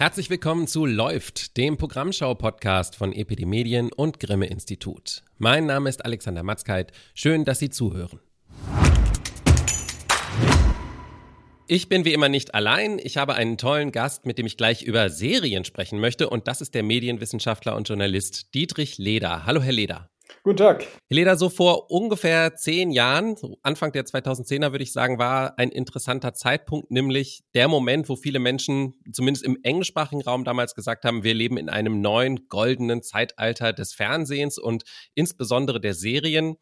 Herzlich willkommen zu Läuft, dem Programmschau-Podcast von EPD Medien und Grimme Institut. Mein Name ist Alexander Matzkeit. Schön, dass Sie zuhören. Ich bin wie immer nicht allein. Ich habe einen tollen Gast, mit dem ich gleich über Serien sprechen möchte. Und das ist der Medienwissenschaftler und Journalist Dietrich Leder. Hallo, Herr Leder. Guten Tag. Helena, so vor ungefähr zehn Jahren, so Anfang der 2010er würde ich sagen, war ein interessanter Zeitpunkt, nämlich der Moment, wo viele Menschen, zumindest im englischsprachigen Raum damals gesagt haben, wir leben in einem neuen goldenen Zeitalter des Fernsehens und insbesondere der Serien.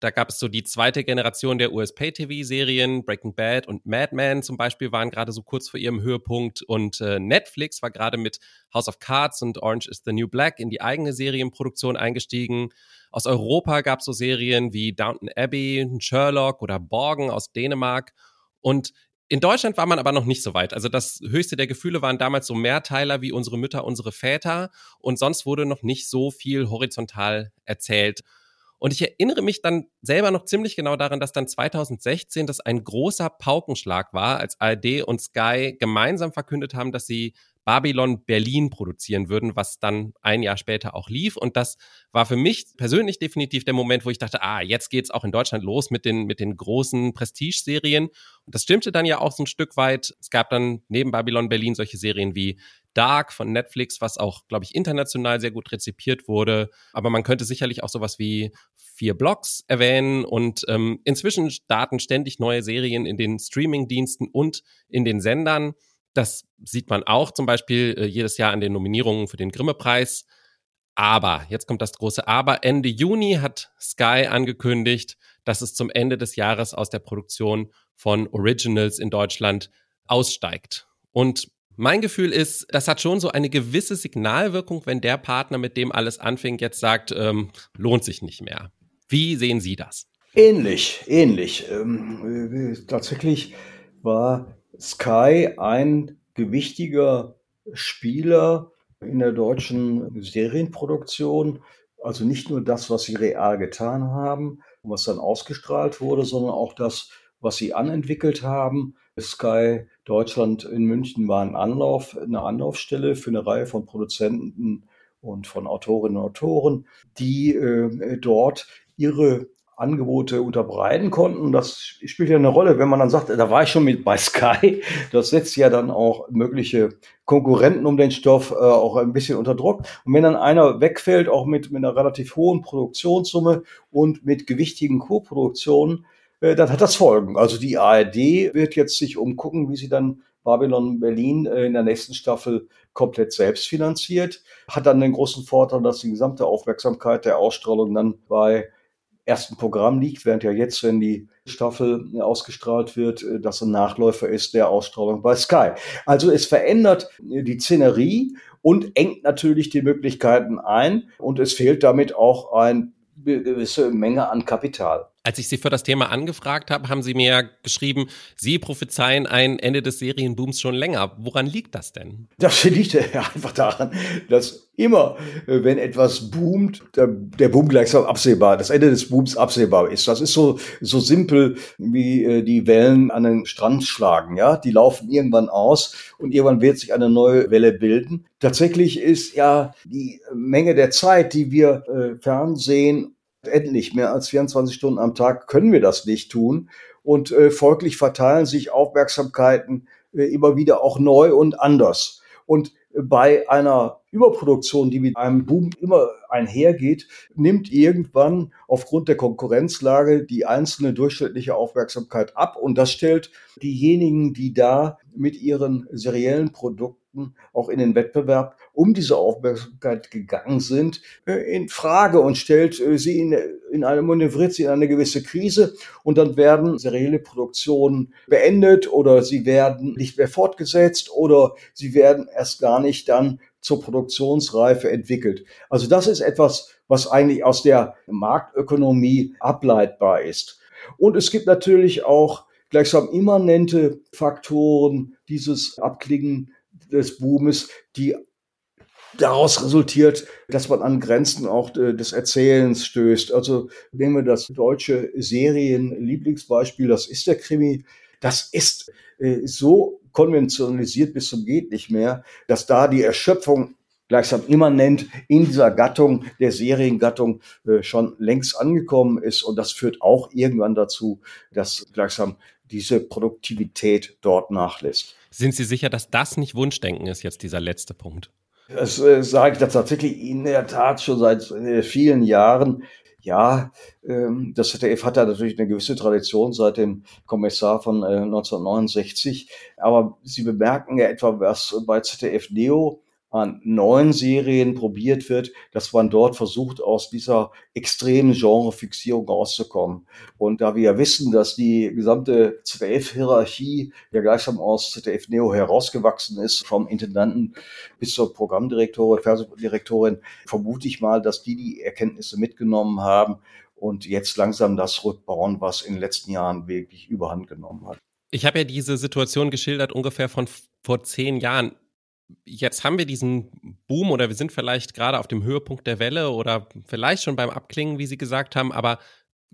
Da gab es so die zweite Generation der US-Pay-TV-Serien, Breaking Bad und Mad Men zum Beispiel waren gerade so kurz vor ihrem Höhepunkt und äh, Netflix war gerade mit House of Cards und Orange is the New Black in die eigene Serienproduktion eingestiegen. Aus Europa gab es so Serien wie Downton Abbey, Sherlock oder Borgen aus Dänemark und in Deutschland war man aber noch nicht so weit. Also das höchste der Gefühle waren damals so Mehrteiler wie unsere Mütter, unsere Väter und sonst wurde noch nicht so viel horizontal erzählt. Und ich erinnere mich dann selber noch ziemlich genau daran, dass dann 2016 das ein großer Paukenschlag war, als ARD und Sky gemeinsam verkündet haben, dass sie Babylon Berlin produzieren würden, was dann ein Jahr später auch lief. Und das war für mich persönlich definitiv der Moment, wo ich dachte, ah, jetzt geht's auch in Deutschland los mit den, mit den großen Prestige-Serien. Und das stimmte dann ja auch so ein Stück weit. Es gab dann neben Babylon Berlin solche Serien wie Dark von Netflix, was auch, glaube ich, international sehr gut rezipiert wurde. Aber man könnte sicherlich auch sowas wie vier Blogs erwähnen und ähm, inzwischen starten ständig neue Serien in den Streaming-Diensten und in den Sendern. Das sieht man auch zum Beispiel äh, jedes Jahr an den Nominierungen für den Grimme-Preis. Aber, jetzt kommt das große Aber, Ende Juni hat Sky angekündigt, dass es zum Ende des Jahres aus der Produktion von Originals in Deutschland aussteigt. Und mein Gefühl ist, das hat schon so eine gewisse Signalwirkung, wenn der Partner, mit dem alles anfing, jetzt sagt, ähm, lohnt sich nicht mehr. Wie sehen Sie das? Ähnlich, ähnlich. Ähm, äh, tatsächlich war Sky ein gewichtiger Spieler in der deutschen Serienproduktion. Also nicht nur das, was sie real getan haben und was dann ausgestrahlt wurde, sondern auch das, was sie anentwickelt haben. Sky Deutschland in München war ein Anlauf, eine Anlaufstelle für eine Reihe von Produzenten und von Autorinnen und Autoren, die äh, dort ihre Angebote unterbreiten konnten. Das spielt ja eine Rolle, wenn man dann sagt, da war ich schon mit bei Sky. Das setzt ja dann auch mögliche Konkurrenten um den Stoff äh, auch ein bisschen unter Druck. Und wenn dann einer wegfällt, auch mit, mit einer relativ hohen Produktionssumme und mit gewichtigen Co-Produktionen, dann hat das Folgen. Also die ARD wird jetzt sich umgucken, wie sie dann Babylon Berlin äh, in der nächsten Staffel komplett selbst finanziert. Hat dann den großen Vorteil, dass die gesamte Aufmerksamkeit der Ausstrahlung dann bei ersten Programm liegt, während ja jetzt, wenn die Staffel ausgestrahlt wird, äh, das ein Nachläufer ist der Ausstrahlung bei Sky. Also es verändert die Szenerie und engt natürlich die Möglichkeiten ein und es fehlt damit auch eine gewisse Menge an Kapital. Als ich Sie für das Thema angefragt habe, haben Sie mir geschrieben, Sie prophezeien ein Ende des Serienbooms schon länger. Woran liegt das denn? Das liegt einfach daran, dass immer, äh, wenn etwas boomt, der, der Boom gleichsam absehbar, das Ende des Booms absehbar ist. Das ist so, so simpel wie äh, die Wellen an den Strand schlagen. Ja, die laufen irgendwann aus und irgendwann wird sich eine neue Welle bilden. Tatsächlich ist ja die Menge der Zeit, die wir äh, Fernsehen endlich mehr als 24 Stunden am Tag können wir das nicht tun. Und äh, folglich verteilen sich Aufmerksamkeiten äh, immer wieder auch neu und anders. Und bei einer Überproduktion, die mit einem Boom immer einhergeht, nimmt irgendwann aufgrund der Konkurrenzlage die einzelne durchschnittliche Aufmerksamkeit ab. Und das stellt diejenigen, die da mit ihren seriellen Produkten Produkten auch in den Wettbewerb um diese Aufmerksamkeit gegangen sind, äh, in Frage und stellt äh, sie in, in eine, manövriert sie in eine gewisse Krise und dann werden serielle Produktionen beendet oder sie werden nicht mehr fortgesetzt oder sie werden erst gar nicht dann zur Produktionsreife entwickelt. Also das ist etwas, was eigentlich aus der Marktökonomie ableitbar ist. Und es gibt natürlich auch gleichsam immanente Faktoren dieses Abklingen des Boomes, die daraus resultiert, dass man an Grenzen auch äh, des Erzählens stößt. Also nehmen wir das deutsche Serienlieblingsbeispiel, das ist der Krimi. Das ist äh, so konventionalisiert bis zum geht nicht mehr, dass da die Erschöpfung gleichsam immanent in dieser Gattung, der Seriengattung, äh, schon längst angekommen ist. Und das führt auch irgendwann dazu, dass gleichsam diese Produktivität dort nachlässt. Sind Sie sicher, dass das nicht Wunschdenken ist, jetzt dieser letzte Punkt? Das äh, sage ich das tatsächlich in der Tat schon seit äh, vielen Jahren. Ja, ähm, das ZDF hat da natürlich eine gewisse Tradition seit dem Kommissar von äh, 1969. Aber Sie bemerken ja etwa, was bei ZDF Neo an neuen Serien probiert wird, dass man dort versucht, aus dieser extremen Genrefixierung rauszukommen. Und da wir ja wissen, dass die gesamte ZDF-Hierarchie ja gleichsam aus ZDF Neo herausgewachsen ist, vom Intendanten bis zur Programmdirektorin, Fernsehdirektorin, vermute ich mal, dass die die Erkenntnisse mitgenommen haben und jetzt langsam das rückbauen, was in den letzten Jahren wirklich überhand genommen hat. Ich habe ja diese Situation geschildert ungefähr von vor zehn Jahren jetzt haben wir diesen Boom oder wir sind vielleicht gerade auf dem Höhepunkt der Welle oder vielleicht schon beim Abklingen, wie Sie gesagt haben, aber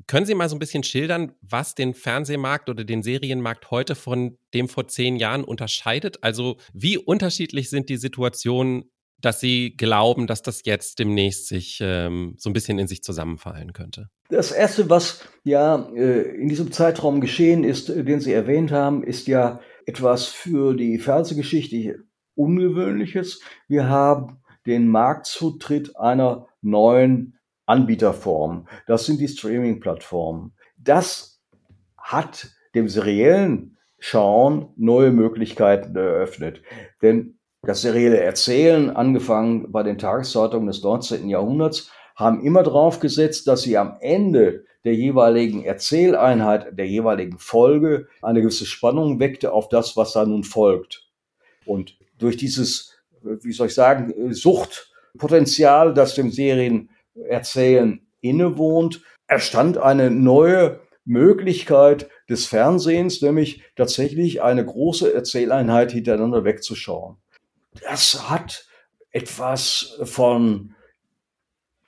können Sie mal so ein bisschen schildern, was den Fernsehmarkt oder den Serienmarkt heute von dem vor zehn Jahren unterscheidet? Also wie unterschiedlich sind die Situationen, dass Sie glauben, dass das jetzt demnächst sich ähm, so ein bisschen in sich zusammenfallen könnte? Das Erste, was ja äh, in diesem Zeitraum geschehen ist, den Sie erwähnt haben, ist ja etwas für die Fernsehgeschichte Ungewöhnliches. Wir haben den Marktzutritt einer neuen Anbieterform. Das sind die Streaming-Plattformen. Das hat dem seriellen Schauen neue Möglichkeiten eröffnet. Denn das serielle Erzählen, angefangen bei den Tageszeitungen des 19. Jahrhunderts, haben immer darauf gesetzt, dass sie am Ende der jeweiligen Erzähleinheit, der jeweiligen Folge eine gewisse Spannung weckte auf das, was da nun folgt. Und durch dieses, wie soll ich sagen, Suchtpotenzial, das dem Serienerzählen innewohnt, erstand eine neue Möglichkeit des Fernsehens, nämlich tatsächlich eine große Erzähleinheit hintereinander wegzuschauen. Das hat etwas von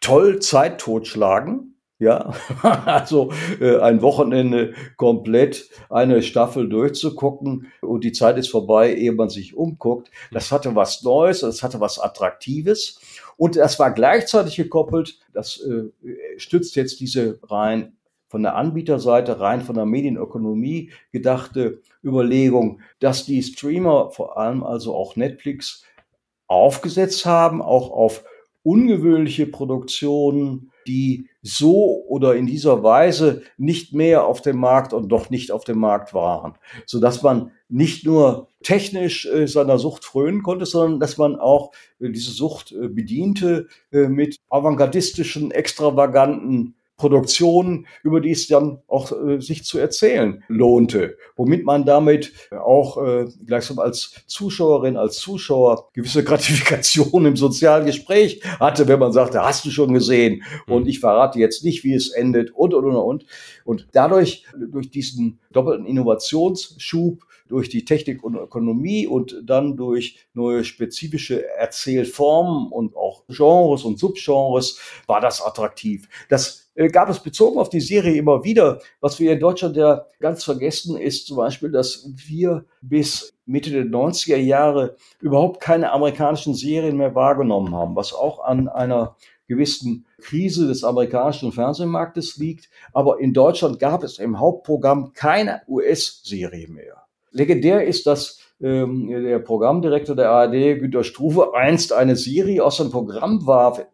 toll Zeit totschlagen, ja, also äh, ein Wochenende komplett eine Staffel durchzugucken und die Zeit ist vorbei, ehe man sich umguckt. Das hatte was Neues, das hatte was Attraktives und das war gleichzeitig gekoppelt, das äh, stützt jetzt diese rein von der Anbieterseite, rein von der Medienökonomie gedachte Überlegung, dass die Streamer, vor allem also auch Netflix, aufgesetzt haben, auch auf ungewöhnliche Produktionen, die so oder in dieser Weise nicht mehr auf dem Markt und doch nicht auf dem Markt waren, so dass man nicht nur technisch äh, seiner Sucht frönen konnte, sondern dass man auch äh, diese Sucht äh, bediente äh, mit avantgardistischen, extravaganten Produktionen, über die es dann auch äh, sich zu erzählen lohnte, womit man damit auch äh, gleichsam als Zuschauerin, als Zuschauer gewisse Gratifikation im sozialen Gespräch hatte, wenn man sagte, hast du schon gesehen und mhm. ich verrate jetzt nicht, wie es endet und und und und. Und dadurch, durch diesen doppelten Innovationsschub, durch die Technik und Ökonomie und dann durch neue spezifische Erzählformen und auch Genres und Subgenres war das attraktiv. Das äh, gab es bezogen auf die Serie immer wieder. Was wir in Deutschland ja ganz vergessen, ist zum Beispiel, dass wir bis Mitte der 90er Jahre überhaupt keine amerikanischen Serien mehr wahrgenommen haben, was auch an einer gewissen Krise des amerikanischen Fernsehmarktes liegt. Aber in Deutschland gab es im Hauptprogramm keine US-Serie mehr. Legendär ist, dass ähm, der Programmdirektor der ARD, Günter Struve, einst eine Serie aus dem Programm warf,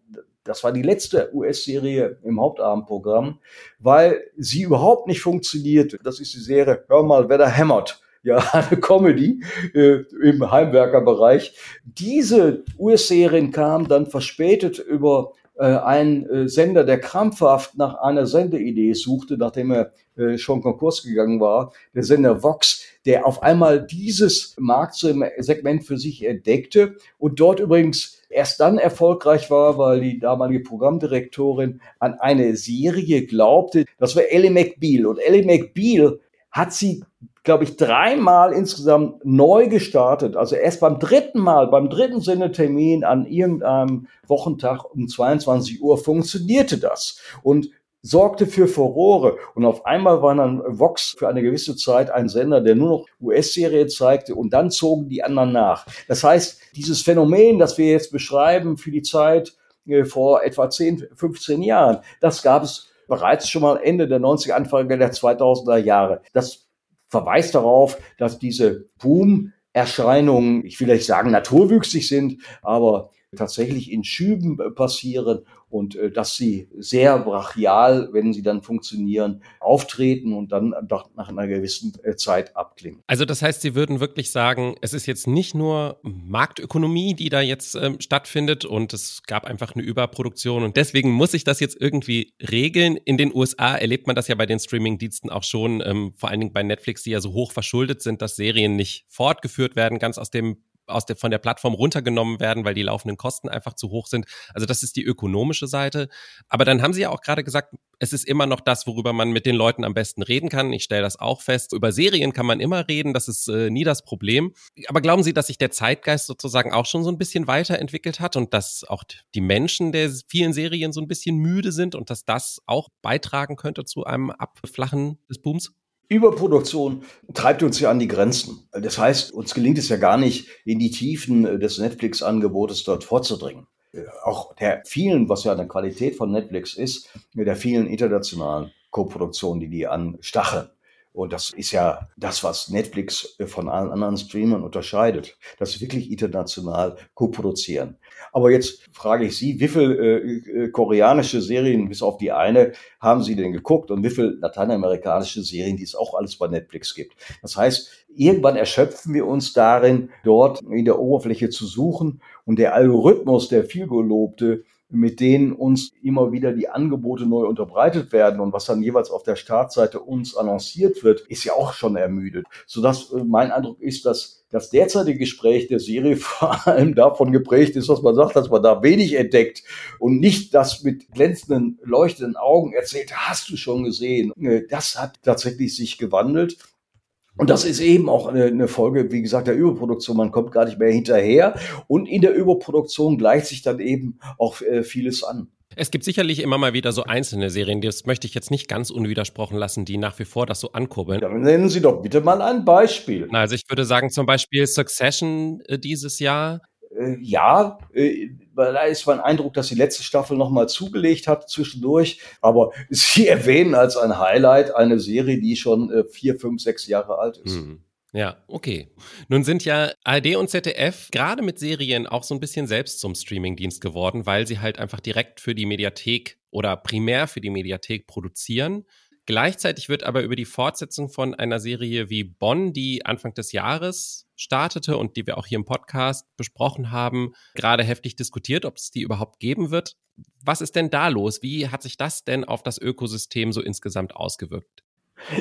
das war die letzte US-Serie im Hauptabendprogramm, weil sie überhaupt nicht funktionierte. Das ist die Serie Hör mal, wer da hämmert. Ja, eine Comedy äh, im Heimwerkerbereich. Diese US-Serien kam dann verspätet über äh, einen äh, Sender, der krampfhaft nach einer Sendeidee suchte, nachdem er äh, schon Konkurs gegangen war, der Sender Vox, der auf einmal dieses Marktsegment für sich entdeckte und dort übrigens erst dann erfolgreich war, weil die damalige Programmdirektorin an eine Serie glaubte. Das war Ellie McBeal. Und Ellie McBeal hat sie, glaube ich, dreimal insgesamt neu gestartet. Also erst beim dritten Mal, beim dritten Sendetermin an irgendeinem Wochentag um 22 Uhr funktionierte das. Und sorgte für Furore. Und auf einmal war dann Vox für eine gewisse Zeit ein Sender, der nur noch US-Serie zeigte und dann zogen die anderen nach. Das heißt, dieses Phänomen, das wir jetzt beschreiben für die Zeit äh, vor etwa 10, 15 Jahren, das gab es bereits schon mal Ende der 90er, Anfang der 2000er Jahre. Das verweist darauf, dass diese Boom-Erscheinungen, ich will nicht sagen naturwüchsig sind, aber tatsächlich in Schüben passieren und äh, dass sie sehr brachial, wenn sie dann funktionieren, auftreten und dann doch nach einer gewissen äh, Zeit abklingen. Also das heißt, Sie würden wirklich sagen, es ist jetzt nicht nur Marktökonomie, die da jetzt ähm, stattfindet und es gab einfach eine Überproduktion und deswegen muss ich das jetzt irgendwie regeln. In den USA erlebt man das ja bei den Streamingdiensten auch schon, ähm, vor allen Dingen bei Netflix, die ja so hoch verschuldet sind, dass Serien nicht fortgeführt werden, ganz aus dem aus der, von der Plattform runtergenommen werden, weil die laufenden Kosten einfach zu hoch sind. Also das ist die ökonomische Seite. Aber dann haben Sie ja auch gerade gesagt, es ist immer noch das, worüber man mit den Leuten am besten reden kann. Ich stelle das auch fest. Über Serien kann man immer reden, das ist äh, nie das Problem. Aber glauben Sie, dass sich der Zeitgeist sozusagen auch schon so ein bisschen weiterentwickelt hat und dass auch die Menschen der vielen Serien so ein bisschen müde sind und dass das auch beitragen könnte zu einem Abflachen des Booms? Überproduktion treibt uns ja an die Grenzen. Das heißt, uns gelingt es ja gar nicht, in die Tiefen des Netflix-Angebotes dort vorzudringen. Auch der vielen, was ja eine Qualität von Netflix ist, der vielen internationalen Koproduktionen, die die anstacheln. Und das ist ja das, was Netflix von allen anderen Streamern unterscheidet, dass sie wirklich international co-produzieren. Aber jetzt frage ich Sie, wie viele äh, äh, koreanische Serien, bis auf die eine, haben Sie denn geguckt und wie viele lateinamerikanische Serien, die es auch alles bei Netflix gibt? Das heißt, irgendwann erschöpfen wir uns darin, dort in der Oberfläche zu suchen und der Algorithmus, der vielgelobte, mit denen uns immer wieder die Angebote neu unterbreitet werden und was dann jeweils auf der Startseite uns annonciert wird, ist ja auch schon ermüdet. Sodass äh, mein Eindruck ist, dass das derzeitige Gespräch der Serie vor allem davon geprägt ist, was man sagt, dass man da wenig entdeckt und nicht das mit glänzenden, leuchtenden Augen erzählt, hast du schon gesehen. Äh, das hat tatsächlich sich gewandelt. Und das ist eben auch eine, eine, Folge, wie gesagt, der Überproduktion. Man kommt gar nicht mehr hinterher. Und in der Überproduktion gleicht sich dann eben auch äh, vieles an. Es gibt sicherlich immer mal wieder so einzelne Serien, das möchte ich jetzt nicht ganz unwidersprochen lassen, die nach wie vor das so ankurbeln. Dann nennen Sie doch bitte mal ein Beispiel. Also ich würde sagen zum Beispiel Succession äh, dieses Jahr. Äh, ja, äh, da ist mein Eindruck, dass die letzte Staffel nochmal zugelegt hat zwischendurch. Aber Sie erwähnen als ein Highlight eine Serie, die schon äh, vier, fünf, sechs Jahre alt ist. Mhm. Ja, okay. Nun sind ja ARD und ZDF gerade mit Serien auch so ein bisschen selbst zum Streamingdienst geworden, weil sie halt einfach direkt für die Mediathek oder primär für die Mediathek produzieren. Gleichzeitig wird aber über die Fortsetzung von einer Serie wie Bonn, die Anfang des Jahres startete und die wir auch hier im Podcast besprochen haben, gerade heftig diskutiert, ob es die überhaupt geben wird. Was ist denn da los? Wie hat sich das denn auf das Ökosystem so insgesamt ausgewirkt?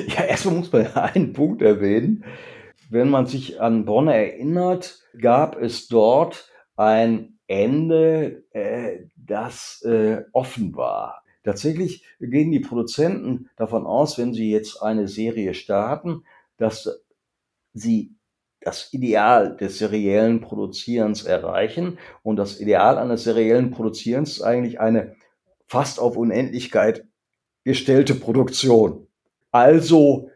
Ja, erstmal muss man einen Punkt erwähnen. Wenn man sich an Bonn erinnert, gab es dort ein Ende, äh, das äh, offen war. Tatsächlich gehen die Produzenten davon aus, wenn sie jetzt eine Serie starten, dass sie das Ideal des seriellen Produzierens erreichen. Und das Ideal eines seriellen Produzierens ist eigentlich eine fast auf Unendlichkeit gestellte Produktion. Also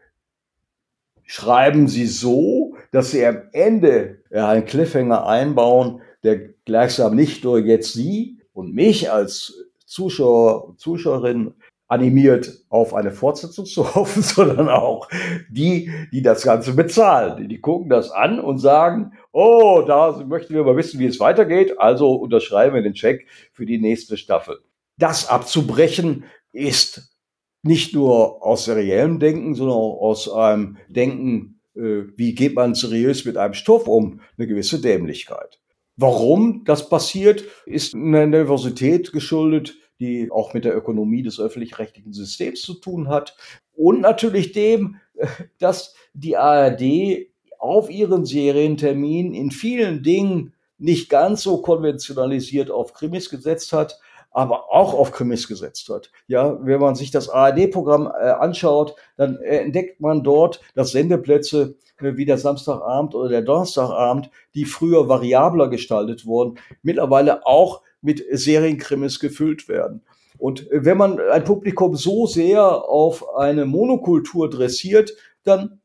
schreiben Sie so, dass Sie am Ende einen Cliffhanger einbauen, der gleichsam nicht nur jetzt Sie und mich als Zuschauer, Zuschauerin animiert, auf eine Fortsetzung zu hoffen, sondern auch die, die das Ganze bezahlen. Die gucken das an und sagen, oh, da möchten wir mal wissen, wie es weitergeht, also unterschreiben wir den Check für die nächste Staffel. Das abzubrechen ist nicht nur aus seriellem Denken, sondern auch aus einem Denken, äh, wie geht man seriös mit einem Stoff um, eine gewisse Dämlichkeit. Warum das passiert, ist einer Nervosität geschuldet, die auch mit der Ökonomie des öffentlich-rechtlichen Systems zu tun hat. Und natürlich dem, dass die ARD auf ihren Serientermin in vielen Dingen nicht ganz so konventionalisiert auf Krimis gesetzt hat, aber auch auf Krimis gesetzt hat. Ja, wenn man sich das ARD-Programm äh, anschaut, dann äh, entdeckt man dort, dass Sendeplätze äh, wie der Samstagabend oder der Donnerstagabend, die früher variabler gestaltet wurden, mittlerweile auch mit Serienkrimis gefüllt werden. Und wenn man ein Publikum so sehr auf eine Monokultur dressiert, dann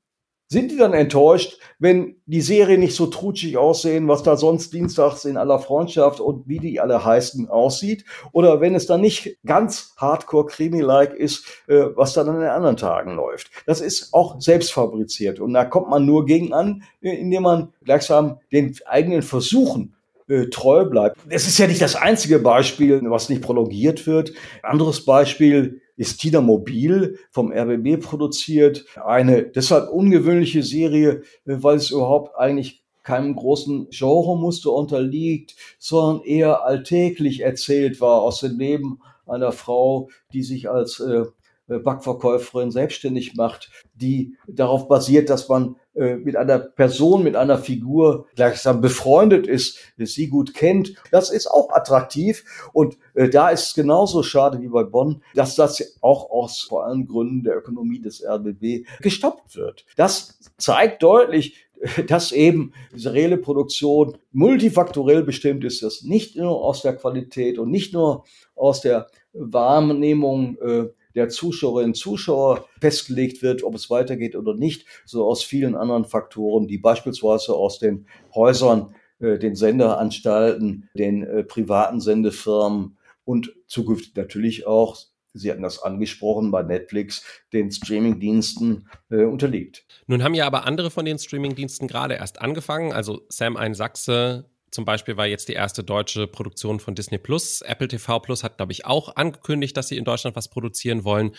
sind die dann enttäuscht, wenn die Serie nicht so trutschig aussehen, was da sonst dienstags in aller Freundschaft und wie die alle heißen aussieht? Oder wenn es dann nicht ganz hardcore-krimi-like ist, äh, was dann an den anderen Tagen läuft? Das ist auch selbst fabriziert. Und da kommt man nur gegen an, äh, indem man gleichsam den eigenen Versuchen äh, treu bleibt. Es ist ja nicht das einzige Beispiel, was nicht prolongiert wird. Anderes Beispiel ist Tina Mobil vom RBB produziert. Eine deshalb ungewöhnliche Serie, äh, weil es überhaupt eigentlich keinem großen Genremuster unterliegt, sondern eher alltäglich erzählt war aus dem Leben einer Frau, die sich als äh, Backverkäuferin selbstständig macht, die darauf basiert, dass man äh, mit einer Person, mit einer Figur gleichsam befreundet ist, sie gut kennt. Das ist auch attraktiv und äh, da ist es genauso schade wie bei Bonn, dass das auch aus vor allem Gründen der Ökonomie des RBB gestoppt wird. Das zeigt deutlich, dass eben diese reelle Produktion multifaktorell bestimmt ist, dass nicht nur aus der Qualität und nicht nur aus der Wahrnehmung äh, der Zuschauerinnen und Zuschauer festgelegt wird, ob es weitergeht oder nicht, so aus vielen anderen Faktoren, die beispielsweise aus den Häusern, äh, den Senderanstalten, den äh, privaten Sendefirmen und zukünftig natürlich auch Sie hatten das angesprochen bei Netflix, den Streamingdiensten äh, unterliegt. Nun haben ja aber andere von den Streamingdiensten gerade erst angefangen. Also Sam Ein Sachse zum Beispiel war jetzt die erste deutsche Produktion von Disney Plus. Apple TV Plus hat, glaube ich, auch angekündigt, dass sie in Deutschland was produzieren wollen.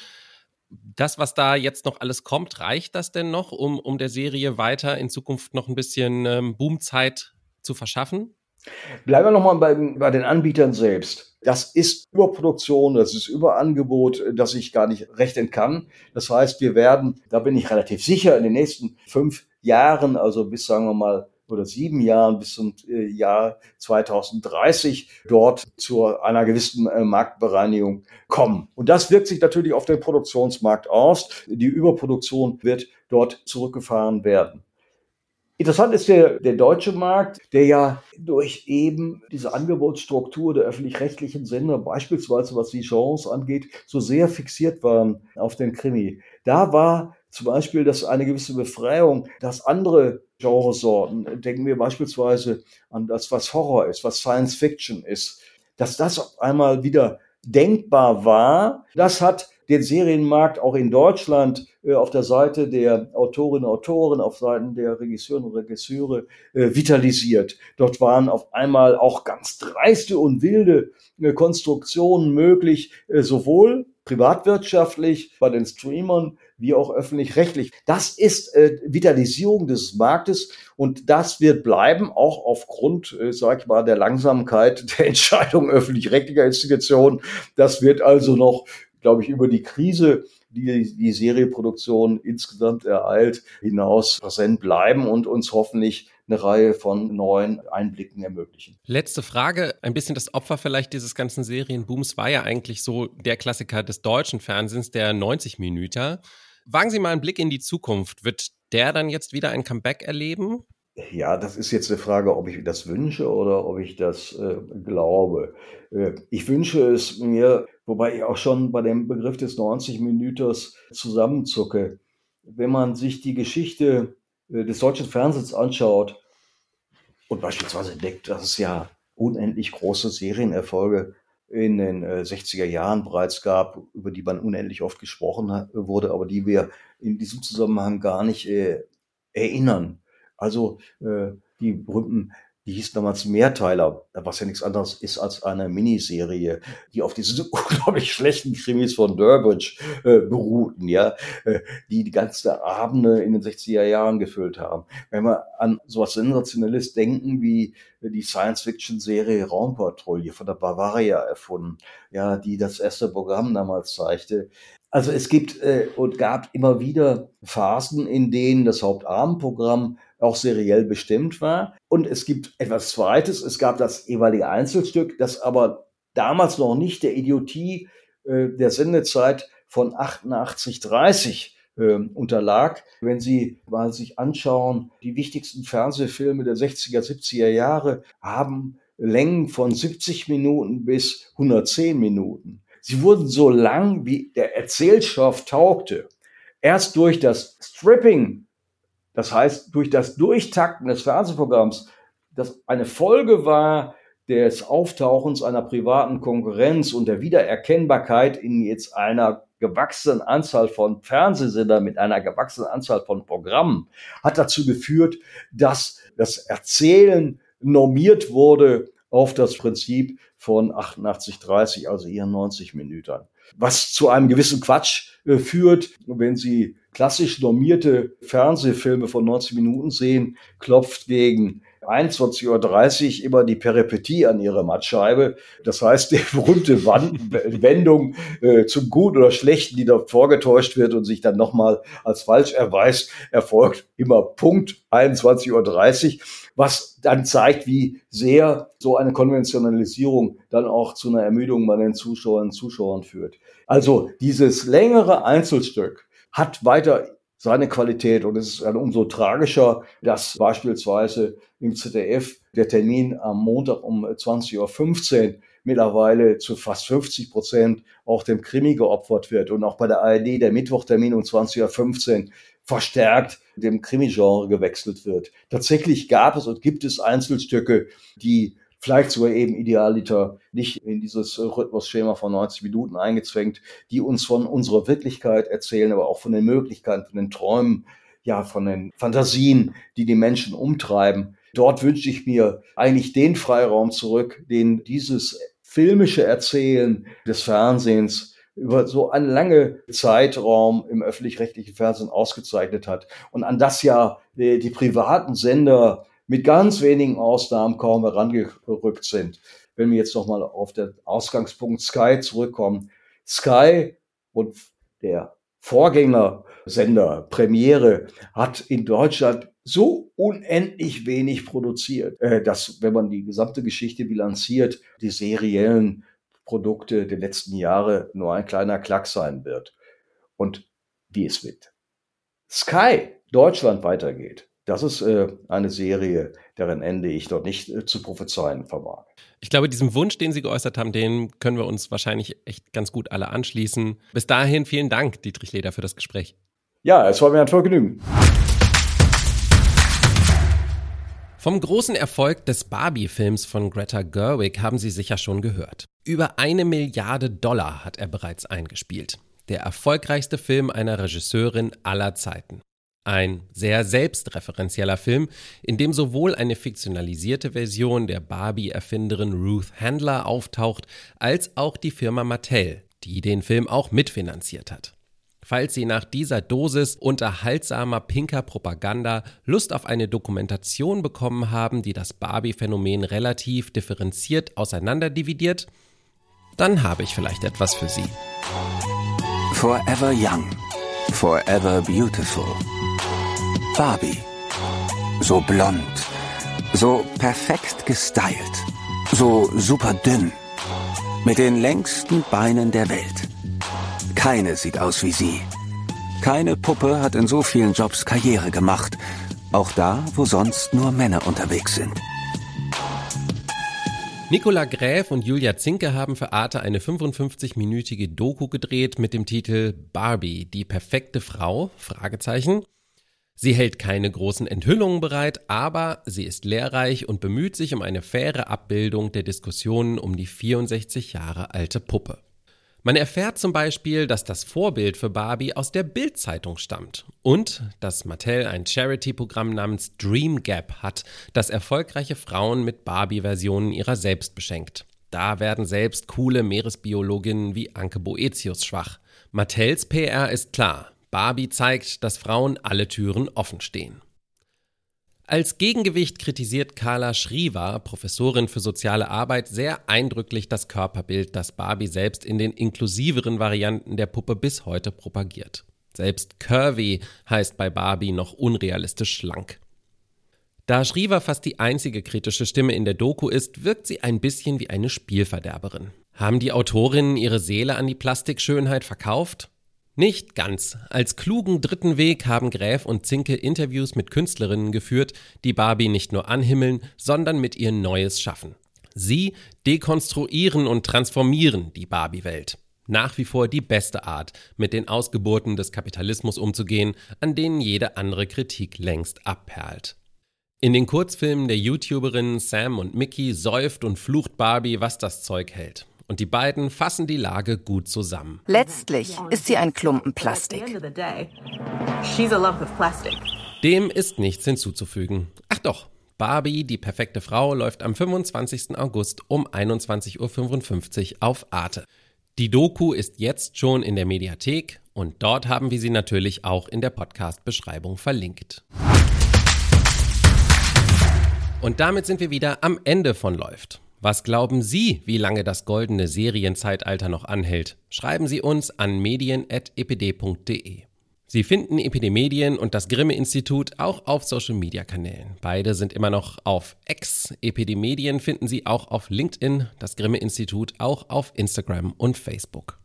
Das, was da jetzt noch alles kommt, reicht das denn noch, um, um der Serie weiter in Zukunft noch ein bisschen ähm, Boomzeit zu verschaffen? Bleiben wir nochmal bei, bei den Anbietern selbst. Das ist Überproduktion, das ist Überangebot, das ich gar nicht rechnen kann. Das heißt, wir werden, da bin ich relativ sicher, in den nächsten fünf Jahren, also bis sagen wir mal oder sieben Jahren bis zum äh, Jahr 2030 dort zu einer gewissen äh, Marktbereinigung kommen. Und das wirkt sich natürlich auf den Produktionsmarkt aus. Die Überproduktion wird dort zurückgefahren werden. Interessant ist der, der deutsche Markt, der ja durch eben diese Angebotsstruktur der öffentlich-rechtlichen Sender, beispielsweise was die Chance angeht, so sehr fixiert waren auf den Krimi. Da war zum Beispiel dass eine gewisse Befreiung, dass andere Genresorten, denken wir beispielsweise an das, was Horror ist, was Science Fiction ist, dass das auf einmal wieder denkbar war. Das hat den Serienmarkt auch in Deutschland äh, auf der Seite der Autorinnen und Autoren, auf Seiten der Regisseurinnen und Regisseure äh, vitalisiert. Dort waren auf einmal auch ganz dreiste und wilde äh, Konstruktionen möglich, sowohl privatwirtschaftlich bei den Streamern wie auch öffentlich-rechtlich. Das ist äh, Vitalisierung des Marktes und das wird bleiben, auch aufgrund, äh, sag ich mal, der Langsamkeit der Entscheidung öffentlich-rechtlicher Institutionen. Das wird also noch, glaube ich, über die Krise die die Serieproduktion insgesamt ereilt, hinaus präsent bleiben und uns hoffentlich eine Reihe von neuen Einblicken ermöglichen. Letzte Frage, ein bisschen das Opfer vielleicht dieses ganzen Serienbooms war ja eigentlich so der Klassiker des deutschen Fernsehens, der 90 Minuten. Wagen Sie mal einen Blick in die Zukunft. Wird der dann jetzt wieder ein Comeback erleben? Ja, das ist jetzt eine Frage, ob ich das wünsche oder ob ich das äh, glaube. Äh, ich wünsche es mir, wobei ich auch schon bei dem Begriff des 90 Minüters zusammenzucke. Wenn man sich die Geschichte äh, des deutschen Fernsehens anschaut und beispielsweise entdeckt, dass es ja unendlich große Serienerfolge in den äh, 60er Jahren bereits gab, über die man unendlich oft gesprochen wurde, aber die wir in diesem Zusammenhang gar nicht äh, erinnern. Also äh, die berühmten die hieß damals Mehrteiler, was ja nichts anderes ist als eine Miniserie, die auf diese unglaublich schlechten Krimis von Durbridge äh, beruhten, ja, äh, die die ganze Abende in den 60er Jahren gefüllt haben. Wenn wir an sowas Sensationelles denken wie die Science-Fiction-Serie Raumpatrouille von der Bavaria erfunden, ja, die das erste Programm damals zeigte, also es gibt äh, und gab immer wieder Phasen, in denen das Hauptabendprogramm auch seriell bestimmt war. Und es gibt etwas Zweites. Es gab das jeweilige Einzelstück, das aber damals noch nicht der Idiotie äh, der Sendezeit von 88, 30 äh, unterlag. Wenn Sie mal sich anschauen, die wichtigsten Fernsehfilme der 60er, 70er Jahre haben Längen von 70 Minuten bis 110 Minuten. Sie wurden so lang, wie der Erzählstoff taugte. Erst durch das Stripping, das heißt durch das Durchtakten des Fernsehprogramms, das eine Folge war des Auftauchens einer privaten Konkurrenz und der Wiedererkennbarkeit in jetzt einer gewachsenen Anzahl von Fernsehsendern mit einer gewachsenen Anzahl von Programmen, hat dazu geführt, dass das Erzählen normiert wurde auf das Prinzip von 88,30, also ihren 90 Minuten. Was zu einem gewissen Quatsch führt, wenn Sie klassisch normierte Fernsehfilme von 90 Minuten sehen, klopft gegen 21.30 Uhr immer die Peripetie an ihre Mattscheibe. Das heißt, die berühmte Wendung äh, zum Guten oder Schlechten, die da vorgetäuscht wird und sich dann nochmal als falsch erweist, erfolgt immer Punkt 21.30 Uhr, was dann zeigt, wie sehr so eine Konventionalisierung dann auch zu einer Ermüdung bei den Zuschauern und Zuschauern führt. Also dieses längere Einzelstück hat weiter seine Qualität. Und es ist dann umso tragischer, dass beispielsweise im ZDF der Termin am Montag um 20.15 Uhr mittlerweile zu fast 50 Prozent auch dem Krimi geopfert wird und auch bei der ARD der Mittwochtermin um 20.15 Uhr verstärkt dem Krimi-Genre gewechselt wird. Tatsächlich gab es und gibt es Einzelstücke, die vielleicht sogar eben idealiter nicht in dieses Rhythmusschema von 90 Minuten eingezwängt, die uns von unserer Wirklichkeit erzählen, aber auch von den Möglichkeiten, von den Träumen, ja, von den Fantasien, die die Menschen umtreiben. Dort wünsche ich mir eigentlich den Freiraum zurück, den dieses filmische Erzählen des Fernsehens über so einen lange Zeitraum im öffentlich-rechtlichen Fernsehen ausgezeichnet hat und an das ja die, die privaten Sender mit ganz wenigen Ausnahmen kaum herangerückt sind. Wenn wir jetzt nochmal auf den Ausgangspunkt Sky zurückkommen. Sky und der Vorgängersender Premiere hat in Deutschland so unendlich wenig produziert, äh, dass, wenn man die gesamte Geschichte bilanziert, die seriellen Produkte der letzten Jahre nur ein kleiner Klack sein wird. Und wie es mit Sky Deutschland weitergeht, das ist äh, eine Serie, deren Ende ich dort nicht äh, zu prophezeien vermag. Ich glaube, diesem Wunsch, den Sie geäußert haben, den können wir uns wahrscheinlich echt ganz gut alle anschließen. Bis dahin vielen Dank, Dietrich Leder, für das Gespräch. Ja, es war mir ein Vergnügen. Vom großen Erfolg des Barbie-Films von Greta Gerwig haben Sie sicher schon gehört. Über eine Milliarde Dollar hat er bereits eingespielt. Der erfolgreichste Film einer Regisseurin aller Zeiten. Ein sehr selbstreferenzieller Film, in dem sowohl eine fiktionalisierte Version der Barbie-Erfinderin Ruth Handler auftaucht, als auch die Firma Mattel, die den Film auch mitfinanziert hat. Falls Sie nach dieser Dosis unterhaltsamer pinker Propaganda Lust auf eine Dokumentation bekommen haben, die das Barbie-Phänomen relativ differenziert auseinanderdividiert, dann habe ich vielleicht etwas für Sie. Forever Young, Forever Beautiful. Barbie. So blond, so perfekt gestylt, so super dünn, mit den längsten Beinen der Welt. Keine sieht aus wie sie. Keine Puppe hat in so vielen Jobs Karriere gemacht, auch da, wo sonst nur Männer unterwegs sind. Nicola Gräf und Julia Zinke haben für Arte eine 55-minütige Doku gedreht mit dem Titel Barbie, die perfekte Frau? Fragezeichen. Sie hält keine großen Enthüllungen bereit, aber sie ist lehrreich und bemüht sich um eine faire Abbildung der Diskussionen um die 64 Jahre alte Puppe. Man erfährt zum Beispiel, dass das Vorbild für Barbie aus der Bild-Zeitung stammt und dass Mattel ein Charity-Programm namens Dream Gap hat, das erfolgreiche Frauen mit Barbie-Versionen ihrer selbst beschenkt. Da werden selbst coole Meeresbiologinnen wie Anke Boetius schwach. Mattels PR ist klar. Barbie zeigt, dass Frauen alle Türen offen stehen. Als Gegengewicht kritisiert Carla Schriever, Professorin für soziale Arbeit, sehr eindrücklich das Körperbild, das Barbie selbst in den inklusiveren Varianten der Puppe bis heute propagiert. Selbst curvy heißt bei Barbie noch unrealistisch schlank. Da Schriever fast die einzige kritische Stimme in der Doku ist, wirkt sie ein bisschen wie eine Spielverderberin. Haben die Autorinnen ihre Seele an die Plastikschönheit verkauft? Nicht ganz. Als klugen dritten Weg haben Gräf und Zinke Interviews mit Künstlerinnen geführt, die Barbie nicht nur anhimmeln, sondern mit ihr Neues schaffen. Sie dekonstruieren und transformieren die Barbie-Welt. nach wie vor die beste Art, mit den Ausgeburten des Kapitalismus umzugehen, an denen jede andere Kritik längst abperlt. In den Kurzfilmen der YouTuberinnen Sam und Mickey säuft und flucht Barbie, was das Zeug hält. Und die beiden fassen die Lage gut zusammen. Letztlich ist sie ein Klumpen Plastik. Dem ist nichts hinzuzufügen. Ach doch, Barbie, die perfekte Frau, läuft am 25. August um 21.55 Uhr auf Arte. Die Doku ist jetzt schon in der Mediathek und dort haben wir sie natürlich auch in der Podcast-Beschreibung verlinkt. Und damit sind wir wieder am Ende von Läuft. Was glauben Sie, wie lange das goldene Serienzeitalter noch anhält? Schreiben Sie uns an medien.epd.de. Sie finden Epidemedien und das Grimme-Institut auch auf Social-Media-Kanälen. Beide sind immer noch auf X. Epidemedien finden Sie auch auf LinkedIn, das Grimme-Institut auch auf Instagram und Facebook.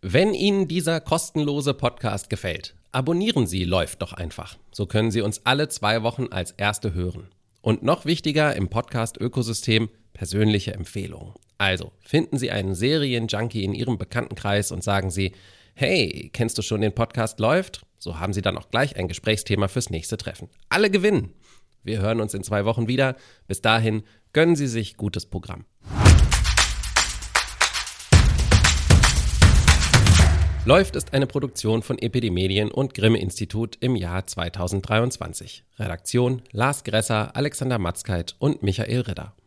Wenn Ihnen dieser kostenlose Podcast gefällt, abonnieren Sie Läuft doch einfach. So können Sie uns alle zwei Wochen als Erste hören. Und noch wichtiger im Podcast-Ökosystem persönliche Empfehlungen. Also finden Sie einen Serienjunkie in Ihrem Bekanntenkreis und sagen Sie, hey, kennst du schon den Podcast läuft? So haben Sie dann auch gleich ein Gesprächsthema fürs nächste Treffen. Alle gewinnen. Wir hören uns in zwei Wochen wieder. Bis dahin gönnen Sie sich gutes Programm. Läuft ist eine Produktion von Epidemedien und Grimme Institut im Jahr 2023. Redaktion Lars Gresser, Alexander Matzkeit und Michael Ritter.